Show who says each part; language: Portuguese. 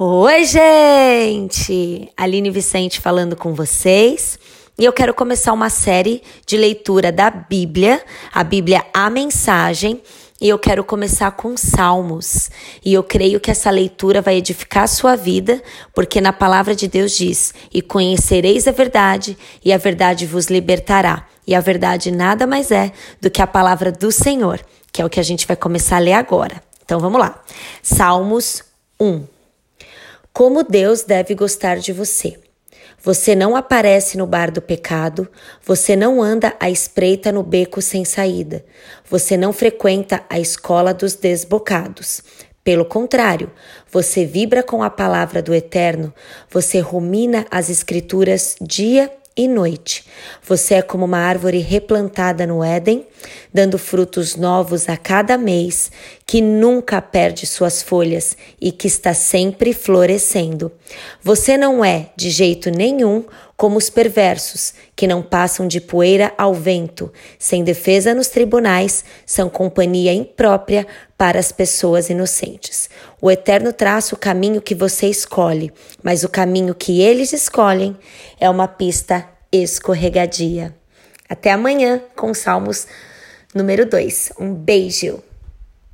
Speaker 1: Oi, gente! Aline Vicente falando com vocês. E eu quero começar uma série de leitura da Bíblia, a Bíblia A Mensagem, e eu quero começar com Salmos. E eu creio que essa leitura vai edificar a sua vida, porque na palavra de Deus diz: E conhecereis a verdade, e a verdade vos libertará. E a verdade nada mais é do que a palavra do Senhor, que é o que a gente vai começar a ler agora. Então vamos lá. Salmos 1. Como Deus deve gostar de você. Você não aparece no bar do pecado, você não anda à espreita no beco sem saída, você não frequenta a escola dos desbocados. Pelo contrário, você vibra com a palavra do Eterno, você rumina as Escrituras dia e noite. Você é como uma árvore replantada no Éden, dando frutos novos a cada mês, que nunca perde suas folhas e que está sempre florescendo. Você não é, de jeito nenhum, como os perversos, que não passam de poeira ao vento, sem defesa nos tribunais, são companhia imprópria para as pessoas inocentes. O Eterno traça o caminho que você escolhe, mas o caminho que eles escolhem é uma pista escorregadia. Até amanhã com Salmos número 2. Um beijo!